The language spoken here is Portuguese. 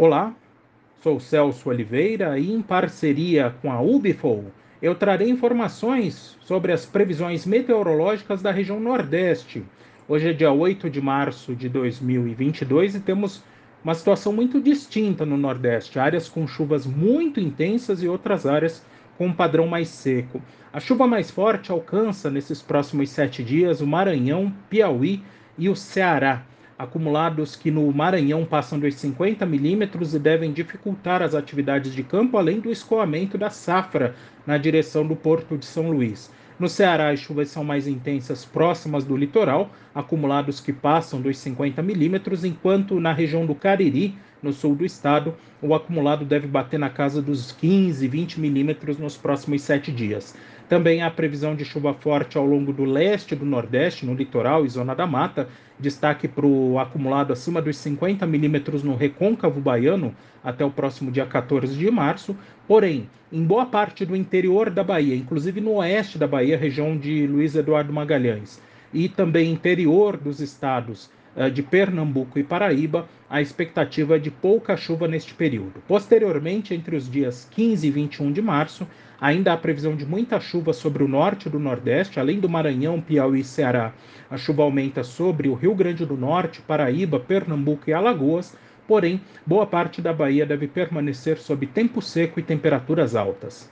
Olá, sou Celso Oliveira e, em parceria com a Ubifol, eu trarei informações sobre as previsões meteorológicas da região Nordeste. Hoje é dia 8 de março de 2022 e temos uma situação muito distinta no Nordeste: áreas com chuvas muito intensas e outras áreas com um padrão mais seco. A chuva mais forte alcança nesses próximos sete dias o Maranhão, Piauí e o Ceará acumulados que no Maranhão passam dos 50 milímetros e devem dificultar as atividades de campo, além do escoamento da safra na direção do Porto de São Luís. No Ceará, as chuvas são mais intensas próximas do litoral, acumulados que passam dos 50 milímetros, enquanto na região do Cariri, no sul do estado, o acumulado deve bater na casa dos 15, 20 milímetros nos próximos sete dias. Também há previsão de chuva forte ao longo do leste do nordeste, no litoral e zona da mata. Destaque para o acumulado acima dos 50 milímetros no recôncavo baiano até o próximo dia 14 de março. Porém, em boa parte do interior da Bahia, inclusive no oeste da Bahia, região de Luiz Eduardo Magalhães, e também interior dos estados de Pernambuco e Paraíba, a expectativa é de pouca chuva neste período. Posteriormente, entre os dias 15 e 21 de março, ainda há previsão de muita chuva sobre o norte do Nordeste, além do Maranhão, Piauí e Ceará. A chuva aumenta sobre o Rio Grande do Norte, Paraíba, Pernambuco e Alagoas, porém, boa parte da Bahia deve permanecer sob tempo seco e temperaturas altas.